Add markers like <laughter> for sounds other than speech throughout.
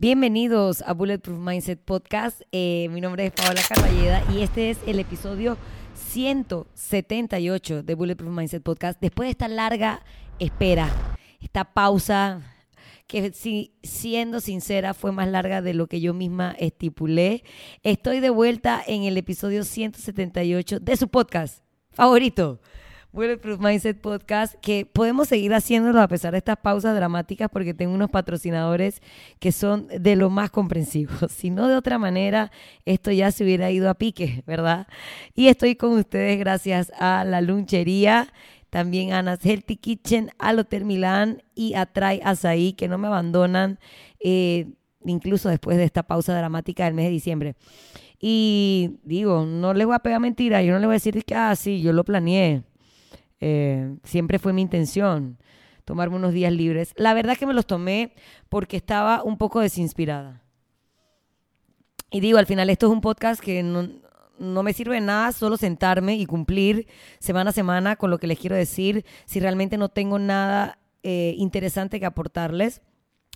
Bienvenidos a Bulletproof Mindset Podcast. Eh, mi nombre es Paola Carballeda y este es el episodio 178 de Bulletproof Mindset Podcast. Después de esta larga espera, esta pausa que si, siendo sincera fue más larga de lo que yo misma estipulé, estoy de vuelta en el episodio 178 de su podcast favorito. Bulletproof Mindset Podcast, que podemos seguir haciéndolo a pesar de estas pausas dramáticas porque tengo unos patrocinadores que son de lo más comprensivos. <laughs> Si no de otra manera, esto ya se hubiera ido a pique, ¿verdad? Y estoy con ustedes gracias a la lunchería, también a Ana's Healthy Kitchen, al Hotel Milán y a Try Azaí, que no me abandonan, eh, incluso después de esta pausa dramática del mes de diciembre. Y digo, no les voy a pegar mentira, yo no les voy a decir que, ah, sí, yo lo planeé. Eh, siempre fue mi intención tomarme unos días libres. La verdad que me los tomé porque estaba un poco desinspirada. Y digo, al final esto es un podcast que no, no me sirve de nada solo sentarme y cumplir semana a semana con lo que les quiero decir si realmente no tengo nada eh, interesante que aportarles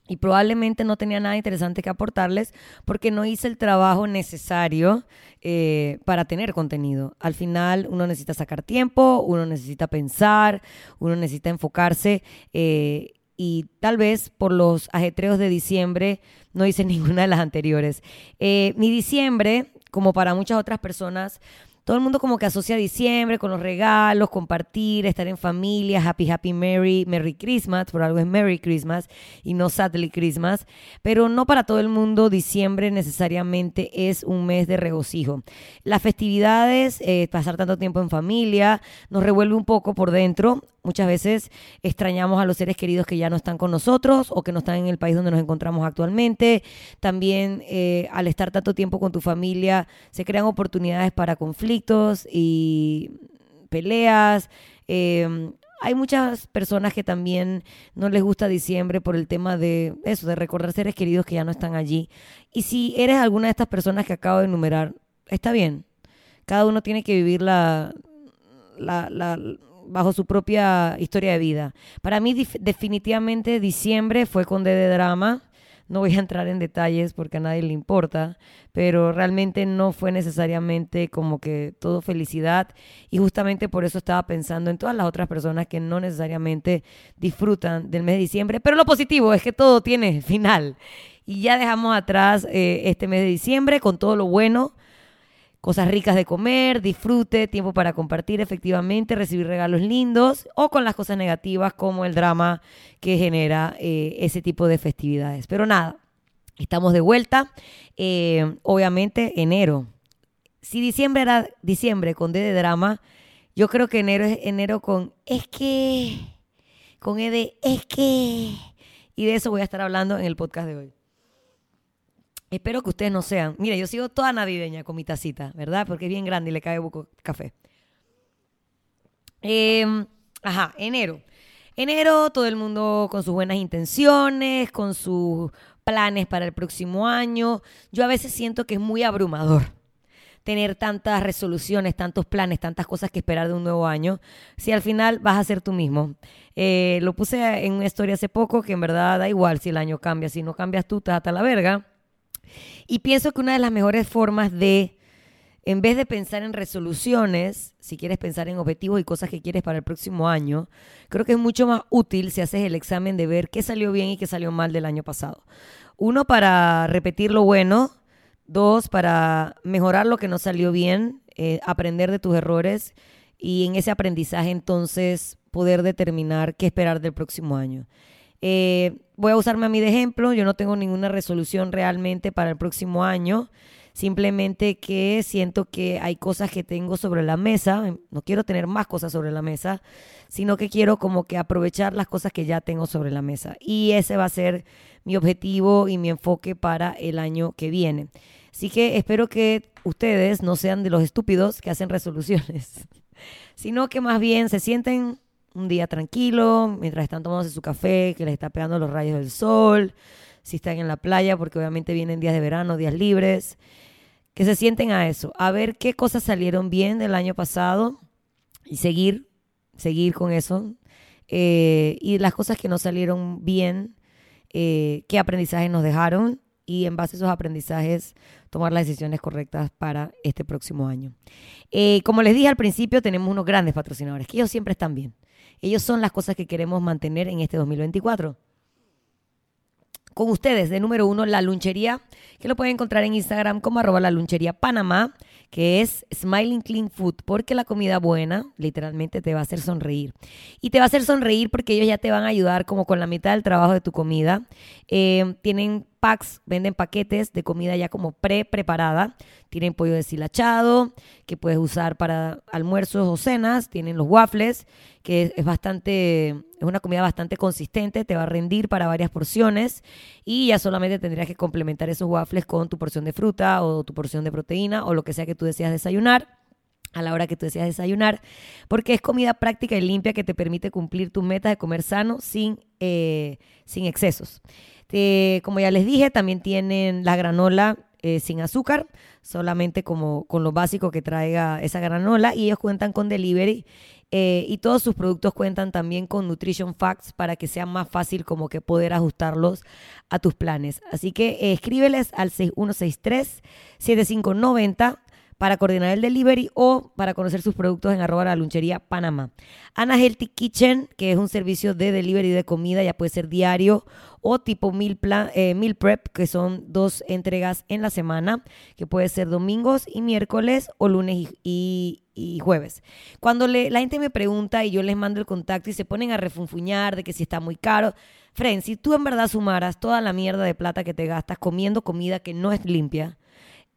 y probablemente no tenía nada interesante que aportarles porque no hice el trabajo necesario eh, para tener contenido. Al final uno necesita sacar tiempo, uno necesita pensar, uno necesita enfocarse eh, y tal vez por los ajetreos de diciembre no hice <laughs> ninguna de las anteriores. Eh, mi diciembre, como para muchas otras personas, todo el mundo como que asocia diciembre con los regalos, compartir, estar en familia, happy, happy, merry, merry Christmas, por algo es Merry Christmas y no Sadly Christmas, pero no para todo el mundo diciembre necesariamente es un mes de regocijo. Las festividades, eh, pasar tanto tiempo en familia, nos revuelve un poco por dentro, Muchas veces extrañamos a los seres queridos que ya no están con nosotros o que no están en el país donde nos encontramos actualmente. También eh, al estar tanto tiempo con tu familia se crean oportunidades para conflictos y peleas. Em, hay muchas personas que también no les gusta diciembre por el tema de eso, de recordar seres queridos que ya no están allí. Y si eres alguna de estas personas que acabo de enumerar, está bien. Cada uno tiene que vivir la, la, la bajo su propia historia de vida. Para mí definitivamente diciembre fue con de drama. No voy a entrar en detalles porque a nadie le importa, pero realmente no fue necesariamente como que todo felicidad y justamente por eso estaba pensando en todas las otras personas que no necesariamente disfrutan del mes de diciembre, pero lo positivo es que todo tiene <laughs> final y ya dejamos atrás eh, este mes de diciembre con todo lo bueno cosas ricas de comer, disfrute, tiempo para compartir efectivamente, recibir regalos lindos o con las cosas negativas como el drama que genera eh, ese tipo de festividades. Pero nada, estamos de vuelta. Eh, obviamente enero. Si diciembre era diciembre con D de drama, yo creo que enero es enero con es que, con E de es que. Y de eso voy a estar hablando en el podcast de hoy. Espero que ustedes no sean. Mira, yo sigo toda navideña con mi tacita, ¿verdad? Porque es bien grande y le cae poco café. Em, ajá, enero. Enero, todo el mundo con sus buenas intenciones, con sus planes para el próximo año. Yo a veces siento que es muy abrumador tener tantas resoluciones, tantos planes, tantas cosas que esperar de un nuevo año, si al final vas a ser tú mismo. Eh, lo puse en una historia hace poco que en verdad da igual si el año cambia, si no cambias tú, te hasta la verga. Y pienso que una de las mejores formas de, en vez de pensar en resoluciones, si quieres pensar en objetivos y cosas que quieres para el próximo año, creo que es mucho más útil si haces el examen de ver qué salió bien y qué salió mal del año pasado. Uno, para repetir lo bueno. Dos, para mejorar lo que no salió bien, eh, aprender de tus errores y en ese aprendizaje entonces poder determinar qué esperar del próximo año. Eh, voy a usarme a mí de ejemplo, yo no tengo ninguna resolución realmente para el próximo año, simplemente que siento que hay cosas que tengo sobre la mesa, no quiero tener más cosas sobre la mesa, sino que quiero como que aprovechar las cosas que ya tengo sobre la mesa. Y ese va a ser mi objetivo y mi enfoque para el año que viene. Así que espero que ustedes no sean de los estúpidos que hacen resoluciones, <laughs> sino que más bien se sienten un día tranquilo, mientras están tomándose su café, que les está pegando los rayos del sol, si están en la playa, porque obviamente vienen días de verano, días libres, que se sienten a eso, a ver qué cosas salieron bien del año pasado y seguir, seguir con eso. Eh, y las cosas que no salieron bien, eh, qué aprendizaje nos dejaron y en base a esos aprendizajes tomar las decisiones correctas para este próximo año. Eh, como les dije al principio, tenemos unos grandes patrocinadores, que ellos siempre están bien. Ellos son las cosas que queremos mantener en este 2024 con ustedes, de número uno, la lunchería, que lo pueden encontrar en Instagram como arroba la lunchería Panamá, que es Smiling Clean Food, porque la comida buena literalmente te va a hacer sonreír. Y te va a hacer sonreír porque ellos ya te van a ayudar como con la mitad del trabajo de tu comida. Eh, tienen packs, venden paquetes de comida ya como pre-preparada. Tienen pollo deshilachado, que puedes usar para almuerzos o cenas. Tienen los waffles, que es bastante, es una comida bastante consistente, te va a rendir para varias porciones. Y ya solamente tendrías que complementar esos waffles con tu porción de fruta o tu porción de proteína o lo que sea que tú deseas desayunar a la hora que tú deseas desayunar, porque es comida práctica y limpia que te permite cumplir tus metas de comer sano sin, eh, sin excesos. Este, como ya les dije, también tienen la granola eh, sin azúcar, solamente como con lo básico que traiga esa granola y ellos cuentan con delivery eh, y todos sus productos cuentan también con Nutrition Facts para que sea más fácil como que poder ajustarlos a tus planes. Así que eh, escríbeles al 6163 7590 para coordinar el delivery o para conocer sus productos en arroba la lunchería Panamá. Ana Healthy Kitchen, que es un servicio de delivery de comida, ya puede ser diario o tipo meal, plan, eh, meal prep, que son dos entregas en la semana, que puede ser domingos y miércoles o lunes y, jueves. Cuando la gente me pregunta y yo les mando el contacto y se ponen a refunfuñar de que si está muy caro, Fren, si tú en verdad sumaras toda la mierda de plata que te gastas comiendo comida que no es limpia,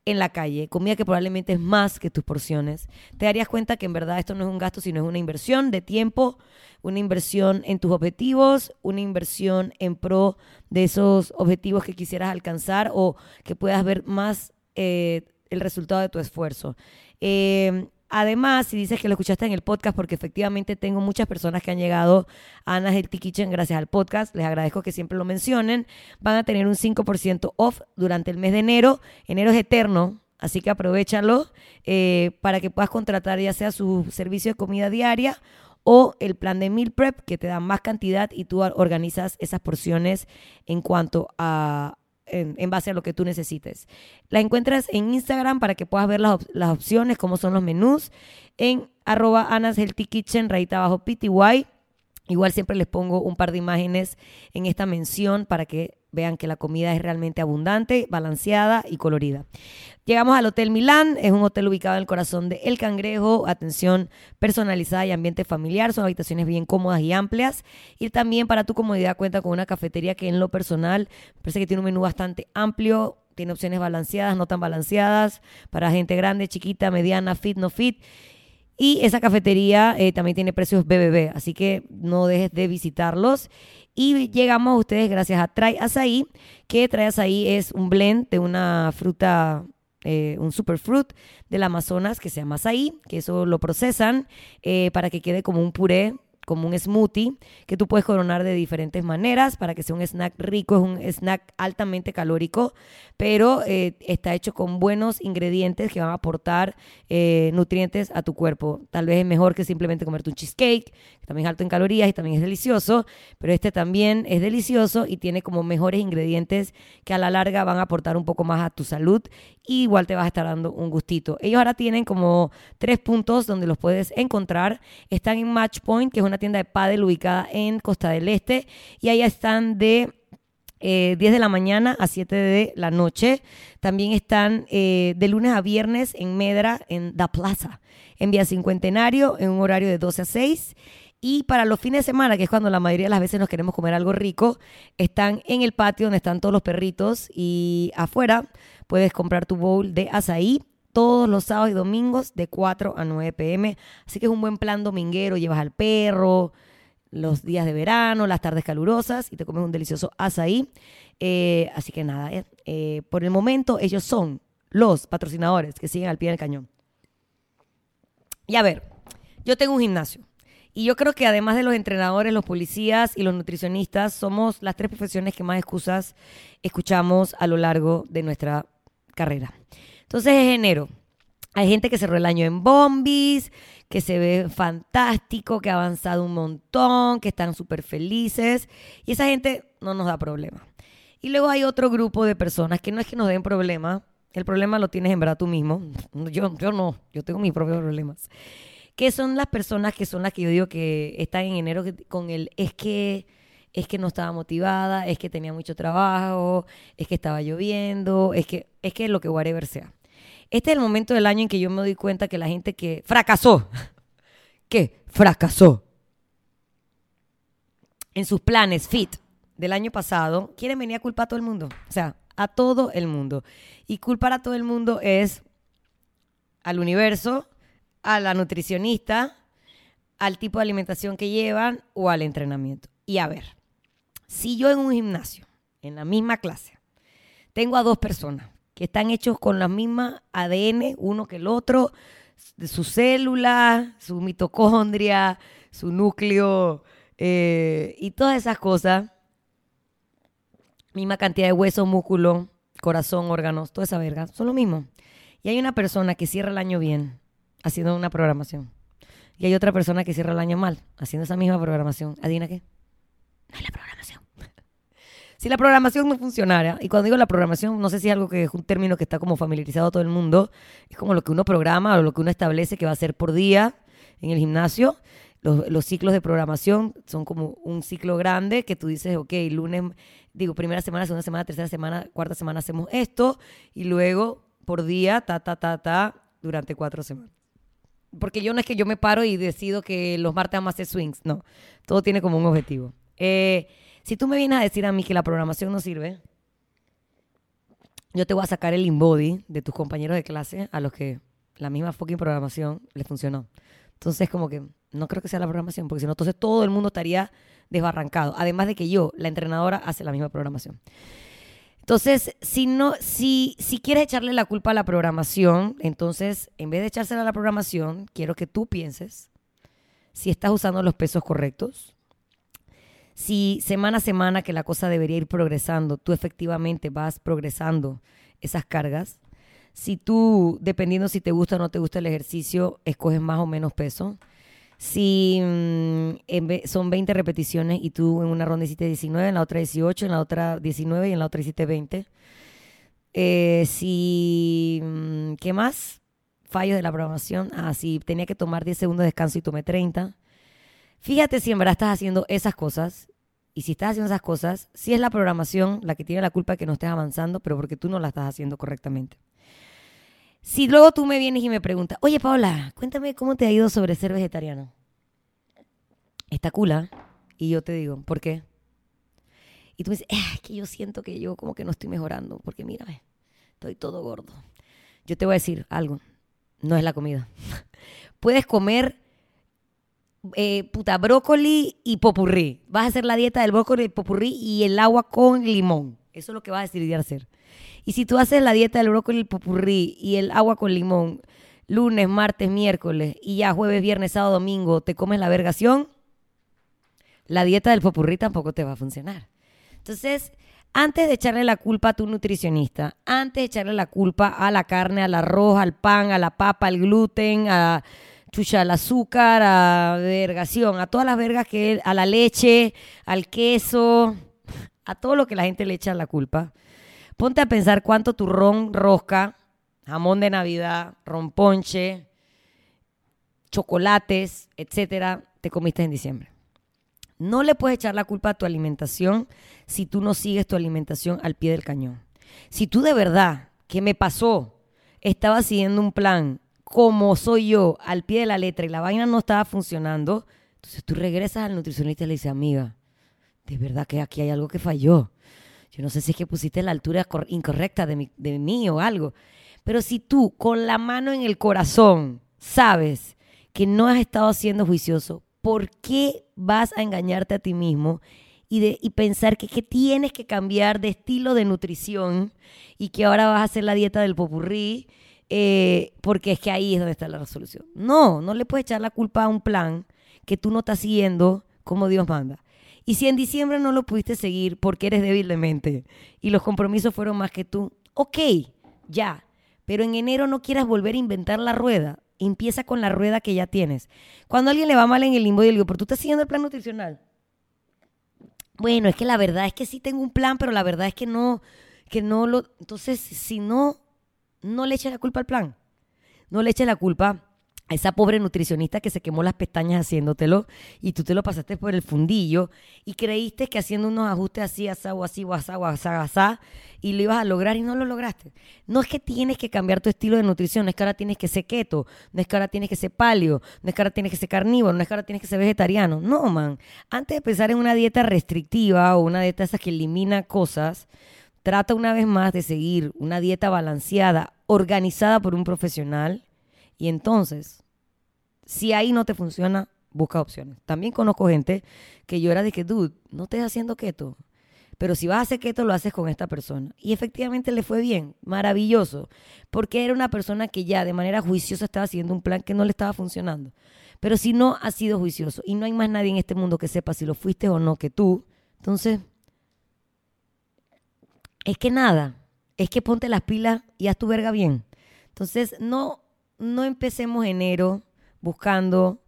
en la calle, comida que probablemente es más que tus porciones, te darías cuenta que en verdad esto no es un gasto, sino es una inversión de tiempo, una inversión en tus objetivos, una inversión en pro de esos objetivos que quisieras alcanzar o que puedas ver más eh, el resultado de tu esfuerzo. Eh, Además, si dices que lo escuchaste en el podcast, porque efectivamente tengo muchas personas que han llegado a Ana's Healthy Kitchen gracias al podcast, les agradezco que siempre lo mencionen, van a tener un 5% off durante el mes de enero. Enero es eterno, así que aprovechalo eh, para que puedas contratar ya sea su servicio de comida diaria o el plan de meal prep que te da más cantidad y tú organizas esas porciones en cuanto a, en, base a lo que tú necesites. La encuentras en Instagram para que puedas ver las, las opciones, cómo son los menús, en arroba Anas Healthy Kitchen, rayita abajo PTY. Igual siempre les pongo un par de imágenes en esta mención para que vean que la comida es realmente abundante, balanceada y colorida. Llegamos al Hotel Milán, es un hotel ubicado en el corazón de El Cangrejo, atención personalizada y ambiente familiar, son habitaciones bien cómodas y amplias. Y también para tu comodidad cuenta con una cafetería que en lo personal parece que tiene un menú bastante amplio, tiene opciones balanceadas, no tan balanceadas, para gente grande, chiquita, mediana, fit, no fit. Y esa cafetería eh, también tiene precios BBB, así que no dejes de visitarlos. Y llegamos a ustedes gracias a Try Azaí, que Try Azaí es un blend de una fruta eh, un superfruit del Amazonas que se llama azaí, que eso lo procesan eh, para que quede como un puré como un smoothie que tú puedes coronar de diferentes maneras para que sea un snack rico, es un snack altamente calórico, pero eh, está hecho con buenos ingredientes que van a aportar eh, nutrientes a tu cuerpo. Tal vez es mejor que simplemente comerte un cheesecake, que también es alto en calorías y también es delicioso, pero este también es delicioso y tiene como mejores ingredientes que a la larga van a aportar un poco más a tu salud y igual te vas a estar dando un gustito. Ellos ahora tienen como tres puntos donde los puedes encontrar. Están en Match Point, que es una tienda de pádel ubicada en Costa del Este y ahí están de 10 eh, de la mañana a 7 de la noche. También están eh, de lunes a viernes en Medra, en Da Plaza, en Vía Cincuentenario, en un horario de 12 a 6. Y para los fines de semana, que es cuando la mayoría de las veces nos queremos comer algo rico, están en el patio donde están todos los perritos y afuera puedes comprar tu bowl de azaí todos los sábados y domingos de 4 a 9 pm. Así que es un buen plan dominguero, llevas al perro, los días de verano, las tardes calurosas y te comes un delicioso azaí. Eh, así que nada, eh, eh, por el momento ellos son los patrocinadores que siguen al pie del cañón. Y a ver, yo tengo un gimnasio. Y yo creo que además de los entrenadores, los policías y los nutricionistas, somos las tres profesiones que más excusas escuchamos a lo largo de nuestra carrera. Entonces es enero. Hay gente que cerró el año en bombis, que se ve fantástico, que ha avanzado un montón, que están súper felices. Y esa gente no nos da problema. Y luego hay otro grupo de personas que no es que nos den problemas, el problema lo tienes en verdad tú mismo. <laughs> Yo, yo no, yo tengo mis propios problemas. Que son las personas que son las que yo digo que están en enero con el es que es que no estaba motivada, es que tenía mucho trabajo, es que estaba lloviendo, es que es que lo que whatever sea. Este es el momento del año en que yo me doy cuenta que la gente que fracasó, <laughs> que fracasó en sus planes fit del año pasado, quieren venir a culpar a todo el mundo. O sea, a todo el mundo. Y culpar a todo el mundo es al universo, a la nutricionista, al tipo de alimentación que llevan o al entrenamiento. Y a ver, si yo en un gimnasio, en la misma clase, tengo a dos personas que están hechos con la misma ADN, uno que el otro, de su célula, su mitocondria, su núcleo eh, y todas esas cosas, misma cantidad de hueso, músculo, corazón, órganos, toda esa verga, son lo mismo. Y hay una persona que cierra el año bien, haciendo una programación. Y hay otra persona que cierra el año mal, haciendo esa misma programación. ¿Adina qué? No es la programación. Si la programación no funcionara, y cuando digo la programación, no sé si es algo que es un término que está como familiarizado a todo el mundo, es como lo que uno programa o lo que uno establece que va a hacer por día en el gimnasio. Los, los, ciclos de programación son como un ciclo grande que tú dices, ok, lunes, digo, primera semana, segunda semana, tercera semana, cuarta semana hacemos esto y luego por día, ta, ta, ta, ta, durante cuatro semanas. Porque yo no es que yo me paro y decido que los martes vamos a hacer swings, no. Todo tiene como un objetivo. Eh, si tú me vienes a decir a mí que la programación no sirve, yo te voy a sacar el inbody de tus compañeros de clase a los que la misma fucking programación les funcionó. Entonces, como que no creo que sea la programación, porque si no, entonces todo el mundo estaría desbarrancado. Además de que yo, la entrenadora, hace la misma programación. Entonces, si, no, si, si quieres echarle la culpa a la programación, entonces, en vez de echársela a la programación, quiero que tú pienses si estás usando los pesos correctos, si semana a semana que la cosa debería ir progresando, tú efectivamente vas progresando esas cargas, si tú, dependiendo si te gusta o no te gusta el ejercicio, escoges más o menos peso, si mm, son 20 repeticiones y tú en una ronda hiciste 19, en la otra 18, en la otra 19 y en la otra hiciste 20. Eh, si, mm, ¿qué más? Fallos de la programación. Ah, si tenía que tomar 10 segundos de descanso y tomé 30. Fíjate si en verdad estás haciendo esas cosas. Y si estás haciendo esas cosas, si es la programación la que tiene la culpa de que no estés avanzando, pero porque tú no la estás haciendo correctamente. Si luego tú me vienes y me preguntas, oye Paola, cuéntame cómo te ha ido sobre ser vegetariano. Está cula. ¿ah? Y yo te digo, ¿por qué? Y tú me dices, ah, es que yo siento que yo como que no estoy mejorando, porque mírame, estoy todo gordo. Yo te voy a decir algo, no es la comida. <laughs> Puedes comer eh, puta brócoli y popurrí. Vas a hacer la dieta del brócoli y popurrí y el agua con limón. Eso es lo que vas a decidir hacer. Y si tú haces la dieta del brócoli, el popurrí y el agua con limón, lunes, martes, miércoles y ya jueves, viernes, sábado, domingo, te comes la vergación, la dieta del popurrí tampoco te va a funcionar. Entonces, antes de echarle la culpa a tu nutricionista, antes de echarle la culpa a la carne, al arroz, al pan, a la papa, al gluten, a chucha, al azúcar, a vergación, a todas las vergas que a la leche, al queso, a todo lo que la gente le echa la culpa. Ponte a pensar cuánto turrón rosca, jamón de Navidad, romponche, chocolates, etcétera, te comiste en diciembre. No le puedes echar la culpa a tu alimentación si tú no sigues tu alimentación al pie del cañón. Si tú de verdad, ¿qué me pasó? Estaba siguiendo un plan como soy yo, al pie de la letra y la vaina no estaba funcionando, entonces tú regresas al nutricionista y le dices, amiga, de verdad que aquí hay algo que falló. Yo no sé si es que pusiste la altura incorrecta de, mí o algo. Pero si tú con la mano en el corazón sabes que no has estado siendo juicioso, ¿por qué vas a engañarte a ti mismo y, de, y pensar que, tienes que cambiar de estilo de nutrición y que ahora vas a hacer la dieta del popurrí? Eh, porque es que ahí es donde está la resolución. No, no le puedes echar la culpa a un plan que tú no estás siguiendo como Dios manda. Y si en diciembre no lo pudiste seguir porque eres débil de mente y los compromisos fueron más que tú, ok, ya. Pero en enero no quieras volver a inventar la rueda. Empieza con la rueda que ya tienes. Cuando a alguien le va mal en el limbo, yo digo, pero tú estás siguiendo el plan nutricional. bueno, es que la verdad es que sí tengo un plan, pero la verdad es que no, que no lo... Entonces, si no, no le eches la culpa al plan. No le eches la culpa a esa pobre nutricionista que se quemó las pestañas haciéndotelo y tú te lo pasaste por el fundillo y creíste que haciendo unos ajustes así, asá, o así, o asá, o asá, asá, y lo ibas a lograr y no lo lograste. No es que tienes que cambiar tu estilo de nutrición, no es que ahora tienes que ser keto, no es que ahora tienes que ser paleo, no es que ahora tienes que ser carnívoro, no es que ahora tienes que ser vegetariano. No, man. Antes de pensar en una dieta restrictiva o una dieta esas que elimina cosas, trata una vez más de seguir una dieta balanceada, organizada por un profesional y entonces, si ahí no te funciona, busca opciones. También conozco gente que yo era de que, dude, no estés haciendo keto. Pero si vas a hacer keto, lo haces con esta persona. Y efectivamente le fue bien, maravilloso, porque era una persona que ya de manera juiciosa estaba haciendo un plan que no le estaba funcionando. Pero si no ha sido juicioso y no hay más nadie en este mundo que sepa si lo fuiste o no que tú, entonces, es que nada, es que ponte las pilas y haz tu verga bien. Entonces, no no empecemos enero buscando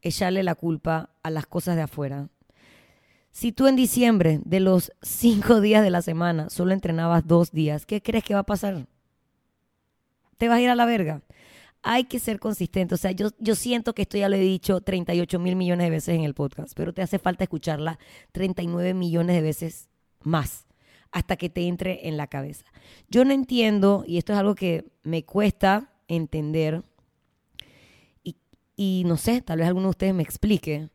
echarle la culpa a las cosas de afuera. Si tú en diciembre, de los <laughs> cinco días de la semana, solo entrenabas dos días, ¿qué crees que va a pasar? Te vas a ir a la verga. Hay que ser consistente. O sea, yo, yo siento que esto ya lo he dicho 38 mil millones de veces en el podcast, pero te hace falta escucharla 39 millones de veces más hasta que te entre en la cabeza. Yo no entiendo, y esto es algo que me cuesta entender, y, no sé, tal vez alguno de ustedes me explique,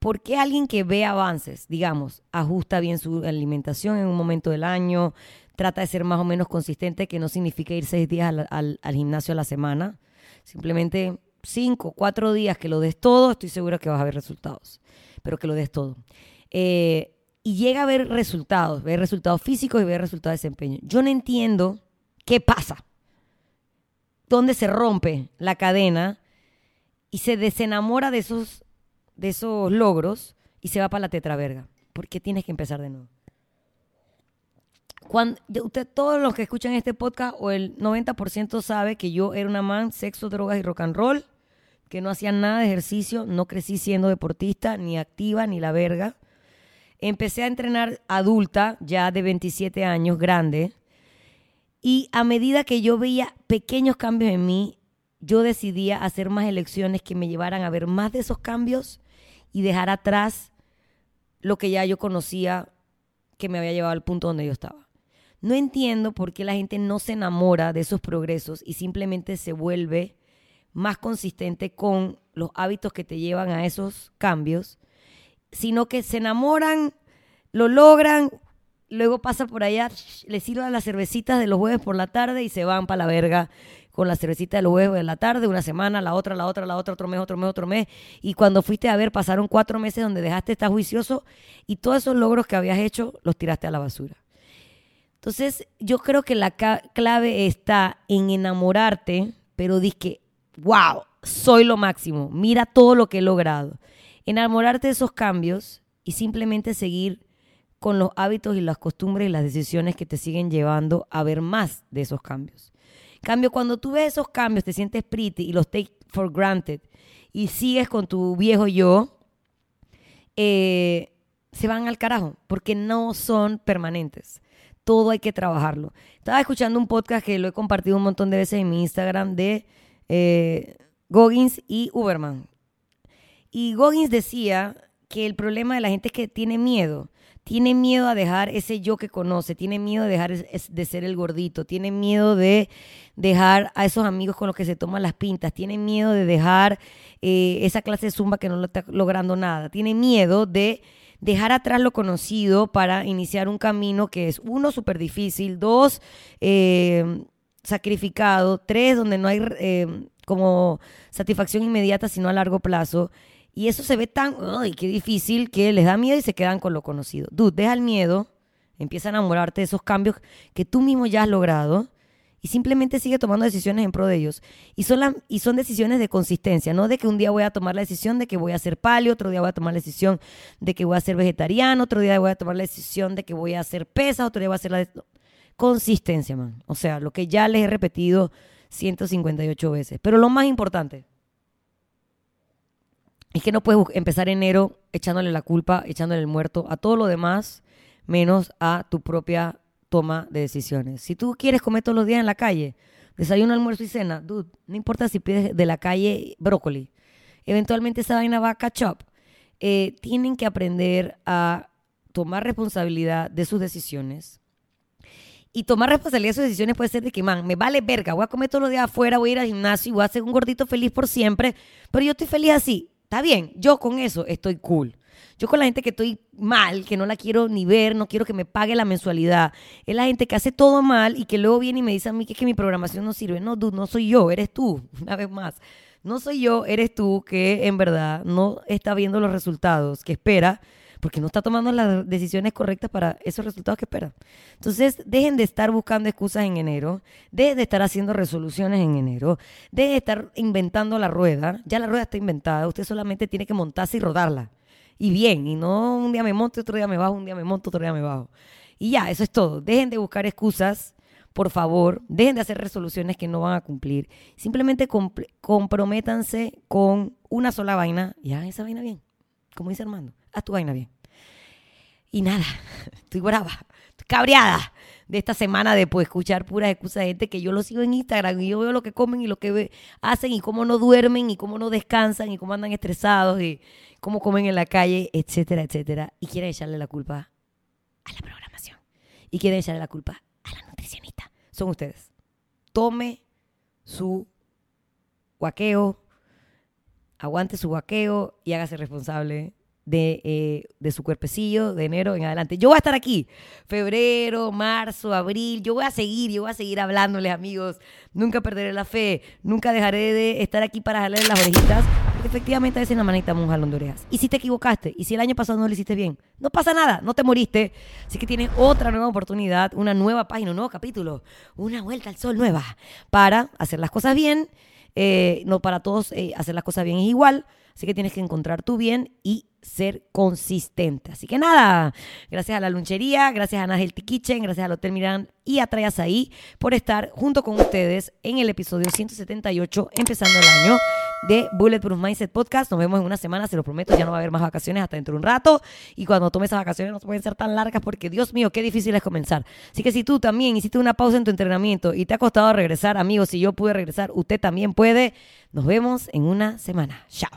¿por qué alguien que ve avances, digamos, ajusta bien su alimentación en un momento del año, trata de ser más o menos consistente, que no significa ir seis días al, gimnasio a la semana, simplemente cinco, cuatro días que lo des todo, estoy seguro que vas a ver resultados, pero que lo des todo. Eh, y llega a ver resultados, ver resultados físicos y ver resultados de desempeño. Yo no entiendo qué pasa donde se rompe la cadena y se desenamora de esos, de esos logros y se va para la tetraverga. Porque tienes que empezar de nuevo. Cuando, usted, todos los que escuchan este podcast, o el 90% sabe que yo era una man, sexo, drogas y rock and roll, que no hacía nada de ejercicio, no crecí siendo deportista, ni activa, ni la verga. Empecé a entrenar adulta, ya de 27 años, grande, y a medida que yo veía pequeños cambios en mí, yo decidía hacer más elecciones que me llevaran a ver más de esos cambios y dejar atrás lo que ya yo conocía que me había llevado al punto donde yo estaba. No entiendo por qué la gente no se enamora de esos progresos y simplemente se vuelve más consistente con los hábitos que te llevan a esos cambios, sino que se enamoran, lo logran, luego pasa por allá, le sirvan las cervecitas de los jueves por la tarde y se van para la verga con la cervecita de los jueves de la tarde, una semana, la otra, la otra, la otra, otro mes, otro mes, otro mes. Y cuando fuiste a ver, pasaron cuatro meses donde dejaste estar juicioso y todos esos logros que habías hecho los tiraste a la basura. Entonces, yo creo que la clave está en enamorarte, pero di que, wow, soy lo máximo, mira todo lo que he logrado. Enamorarte de esos cambios y simplemente seguir con los hábitos y las costumbres y las decisiones que te siguen llevando a ver más de esos cambios. Cambio, cuando tú ves esos cambios, te sientes pretty y los take for granted y sigues con tu viejo yo, eh, se van al carajo porque no son permanentes. Todo hay que trabajarlo. Estaba escuchando un podcast que lo he compartido un montón de veces en mi Instagram de eh, Goggins y Uberman. Y Goggins decía que el problema de la gente es que tiene miedo tiene miedo a dejar ese yo que conoce, tiene miedo de dejar de ser el gordito, tiene miedo de dejar a esos amigos con los que se toman las pintas, tiene miedo de dejar eh, esa clase de zumba que no lo está logrando nada, tiene miedo de dejar atrás lo conocido para iniciar un camino que es, uno, súper difícil, dos, eh, sacrificado, tres, donde no hay eh, como satisfacción inmediata, sino a largo plazo. Y eso se ve tan, ay, qué difícil, que les da miedo y se quedan con lo conocido. Dude, deja el miedo, empieza a enamorarte de esos cambios que tú mismo ya has logrado y simplemente sigue tomando decisiones en pro de ellos. Y son, y son decisiones de consistencia, no de que un día voy a tomar la decisión de que voy a ser palio, otro día voy a tomar la decisión de que voy a ser vegetariano, otro día voy a tomar la decisión de que voy a hacer pesa, otro día voy a hacer la... Consistencia, man. O sea, lo que ya les he repetido 158 veces. Pero lo más importante, es que no puedes empezar enero echándole la culpa, echándole el muerto a todo lo demás, menos a tu propia toma de decisiones. Si tú quieres comer todos los días en la calle, desayuno, almuerzo y cena, dude, no importa si pides de la calle brócoli, eventualmente esa vaina va a catch up. Eh, tienen que aprender a tomar responsabilidad de sus decisiones. Y tomar responsabilidad de sus decisiones puede ser de que, man, me vale verga, voy a comer todos los días afuera, voy a ir al gimnasio, voy a ser un gordito feliz por siempre, pero yo estoy feliz así. Está bien, yo con eso estoy cool. Yo con la gente que estoy mal, que no la quiero ni ver, no quiero que me pague la mensualidad, es la gente que hace todo mal y que luego viene y me dice a mí que, es que mi programación no sirve. No, dude, no soy yo, eres tú, <laughs> una vez más. No soy yo, eres tú que en verdad no está viendo los resultados que espera porque no está tomando las decisiones correctas para esos resultados que espera. Entonces, dejen de estar buscando excusas en enero, dejen de estar haciendo resoluciones en enero, dejen de estar inventando la rueda. Ya la rueda está inventada, usted solamente tiene que montarse y rodarla. Y bien, y no un día me monto, otro día me bajo, un día me monto, otro día me bajo. Y ya, eso es todo. Dejen de buscar excusas por favor, dejen de hacer resoluciones que no van a cumplir. Simplemente comprométanse con una sola vaina y hagan esa vaina bien. Como dice Armando, haz tu vaina bien. Y nada, <laughs> estoy brava, estoy cabreada de esta semana de pues, escuchar puras excusas de gente que yo lo sigo en Instagram y yo veo lo que comen y lo que hacen y cómo no duermen y cómo no descansan y cómo andan estresados y cómo comen en la calle, etcétera, etcétera. Y quieren echarle la culpa a la programación. Y quieren echarle la culpa a la nutricionista. Son ustedes. Tome su guaqueo, aguante su guaqueo y hágase responsable de, eh, de, su cuerpecillo de enero en adelante. Yo voy a estar aquí, febrero, marzo, abril, yo voy a seguir, yo voy a seguir hablándoles amigos, nunca perderé la fe, nunca dejaré de estar aquí para jalarle las orejitas, efectivamente a veces la manita un jalón de orejas. Y si te equivocaste, y si el año pasado no lo hiciste bien, no pasa nada, no te moriste, así que tienes otra nueva oportunidad, una nueva página, un nuevo capítulo, una vuelta al sol nueva, para hacer las cosas bien, eh, no para todos eh, hacer las cosas bien es igual, Así que tienes que encontrar tu bien y ser consistente. Así que nada, gracias a la lunchería, gracias a Nagel Kitchen, gracias al Hotel Miran y a Trayas ahí por estar junto con ustedes en el episodio 178, empezando el año de Bulletproof Mindset Podcast. Nos vemos en una semana, se lo prometo, ya no va a haber más vacaciones hasta dentro de un rato. Y cuando tome esas vacaciones no pueden ser tan largas porque, Dios mío, qué difícil es comenzar. Así que si tú también hiciste una pausa en tu entrenamiento y te ha costado regresar, amigos, si yo pude regresar, usted también puede. Nos vemos en una semana. Chao.